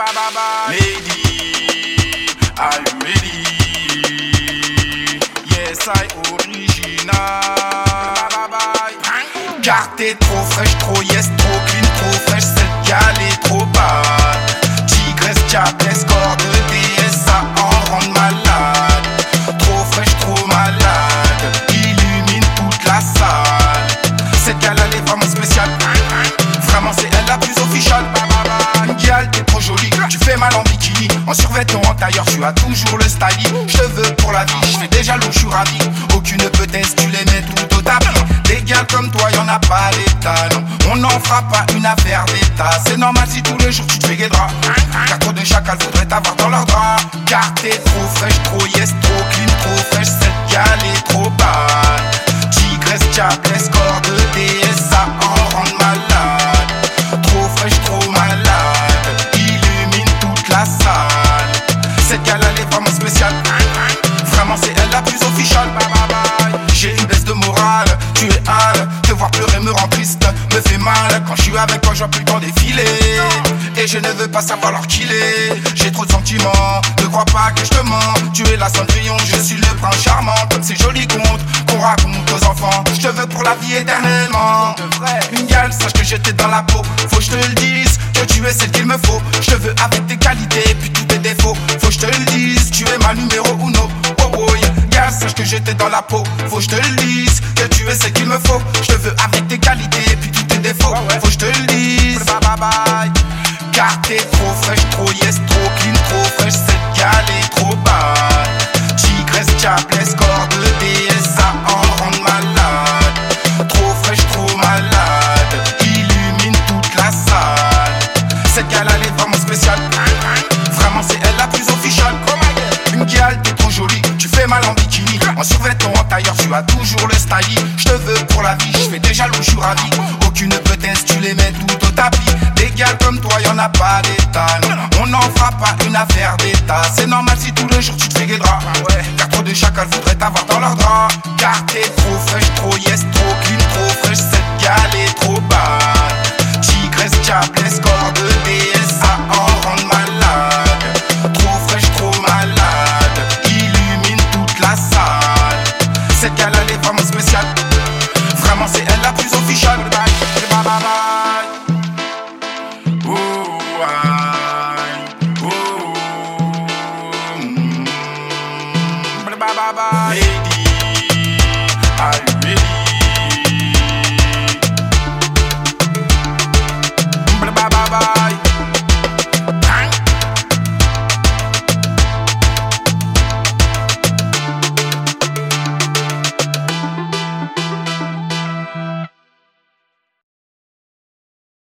ba ba Lady. Yes, I original. Car t'es trop fraîche, trop yes, trop clean, trop fraîche, cette gale est trop bad. Tigresse, diablesse, corde en bikini. En survêtement, en tailleur, tu as toujours le styling. Cheveux pour la vie, je fais déjà l'eau, je suis ravi. Aucune peut-être, tu les mets tout au tapis. Des gars comme toi, y'en a pas d'état, non. On n'en fera pas une affaire d'état. C'est normal si tous les jours tu te fais guédra. Trop de chacal voudraient t'avoir dans leur drap. Car t'es trop fraîche, trop yes, trop clean, trop fraîche. Cette gale est trop bad. Tigresse, diablesse, corps tu es hâle. Te voir pleurer me rend triste, me fait mal. Quand je suis avec toi, vois plus le temps défiler. Et je ne veux pas savoir leur qu'il est. J'ai trop de sentiments, ne crois pas que je te mens. Tu es la Cendrillon, je suis le prince charmant. Comme ces jolis contes qu'on raconte aux enfants. Je te veux pour la vie éternellement. Une gale, sache que j'étais dans la peau. Faut que je te le dise, que tu es celle qu'il me faut. Je veux avec tes qualités, puis tous tes défauts. Faut que je te le dise, tu es ma numéro uno. J'étais dans la peau. Faut que je te le dise, que tu es celle qu'il me faut. Je te veux avec tes qualités, puis tous tes défauts. Faut que je te le dise. Bye bye bye. Car t'es trop fraîche, trop yes, trop clean, trop fraîche. Cette gale est trop bad. Tigresse, diablesse, corps de DS, ça en rend malade. Trop fraîche, trop malade. Illumine toute la salle. Cette gale, elle est vraiment spéciale. Vraiment, c'est elle la plus officielle. Une gale, fais mal en bikini, en survêtement en tailleur, tu as toujours le style. Je veux pour la vie, je fais déjà jaloux, je suis ravi. Aucune petesse, tu les mets tout au tapis. Des gars comme toi, y'en a pas des tonnes. On n'en fera pas une affaire d'état. C'est normal si tous les jours tu te fais guédra. Ah ouais. Car trop de chacal voudraient t'avoir dans leur drap. Car t'es trop fraîche, trop yes, trop clean, trop fraîche. Cette gale est trop bas. Tigresse, diablesse, corps de DSA en rendre mal. bye.